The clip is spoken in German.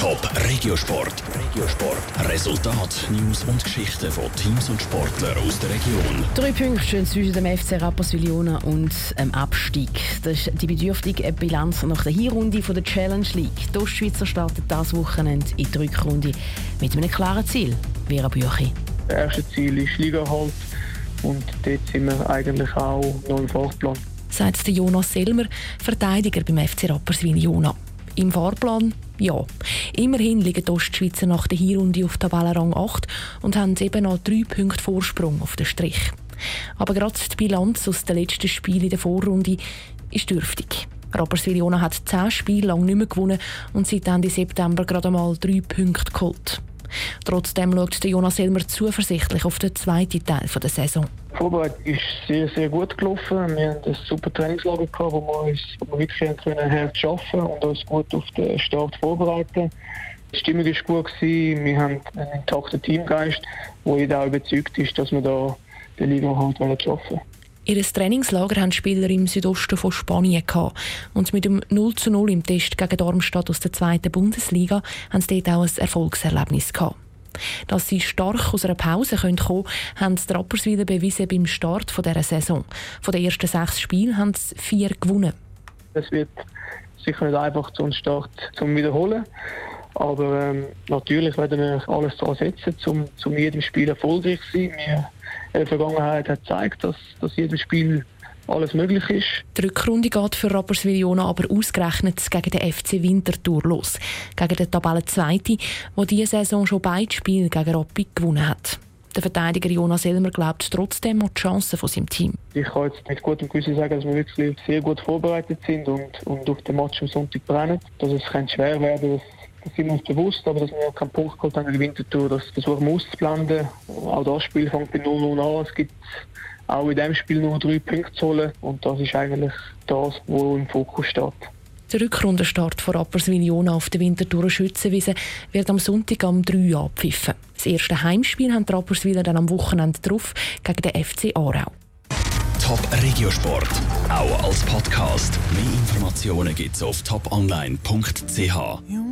Top Regiosport. Regiosport. Resultat, News und Geschichten von Teams und Sportlern aus der Region. Drei Punkte zwischen dem FC Rapperswil-Jona und dem Abstieg. Das ist die bedürftige Bilanz nach der Hinrunde der Challenge League. Die Ostschweizer startet das Wochenende in die Rückrunde mit einem klaren Ziel. Vera Büchi. Das erste Ziel ist Ligahalt und dort sind wir eigentlich auch noch im Fahrplan. Sagt der Jonas Selmer, Verteidiger beim FC Rapperswil-Jona. Im Fahrplan ja. Immerhin liegen die Ostschweizer nach der Hinrunde auf Tabellenrang 8 und haben eben noch drei Punkte Vorsprung auf den Strich. Aber gerade die Bilanz aus den letzten Spielen in der Vorrunde ist dürftig. Rapperswil-Jona hat zehn Spiele lang nicht mehr gewonnen und seit Ende September gerade einmal drei Punkte geholt. Trotzdem schaut Jonas Elmer zuversichtlich auf den zweiten Teil der Saison. Vorbereitung ist sehr, sehr gut gelaufen. Wir haben ein super Trainingslager gehabt, wo wir uns wo wir wirklich können hart arbeiten und uns gut auf den Start vorbereiten. Die Stimmung war gut. Gewesen. Wir haben einen intakten Teamgeist, wo jeder auch überzeugt ist, dass wir da den Liga halt schaffen wollen. Ihr Trainingslager haben Spieler im Südosten von Spanien gehabt. Und mit dem 0 zu 0 im Test gegen Darmstadt aus der zweiten Bundesliga haben sie dort auch ein Erfolgserlebnis gehabt. Dass sie stark aus einer Pause kommen können, haben die Rappers wieder bewiesen beim Start dieser Saison. Von den ersten sechs Spielen haben sie vier gewonnen. Es wird sicher nicht einfach zum Start zum Wiederholen. Aber ähm, natürlich werden wir alles daran setzen, um, um jedem Spiel erfolgreich zu sein. Wir in der Vergangenheit hat gezeigt, dass, dass jedes Spiel alles möglich ist. Die Rückrunde geht für Rapperswil-Jona aber ausgerechnet gegen den FC Winterthur los. Gegen den Tabellenzweiten, der diese Saison schon beide Spiele gegen Rappi gewonnen hat. Der Verteidiger Jonas Elmer glaubt trotzdem an die Chancen von seinem Team. Ich kann jetzt mit gutem Gewissen sagen, dass wir wirklich sehr gut vorbereitet sind und, und auf den Match am Sonntag brennen. Dass es schwer werden kann, das sind wir uns bewusst, aber dass wir keinen Punkt geholt haben in der Wintertour, das versuchen wir auszublenden. Auch das Spiel fängt bei 0-0 an. Es gibt auch in diesem Spiel nur drei Punkte zu holen und das ist eigentlich das, was im Fokus steht. Der Rückrundenstart von Rapperswil-Jona auf der Winterthur Schützenwiese wird am Sonntag am 3 abpfiffen. Das erste Heimspiel haben die Rapperswiler dann am Wochenende drauf gegen den FC Aarau. Top Regiosport, auch als Podcast. Mehr Informationen gibt's auf toponline.ch.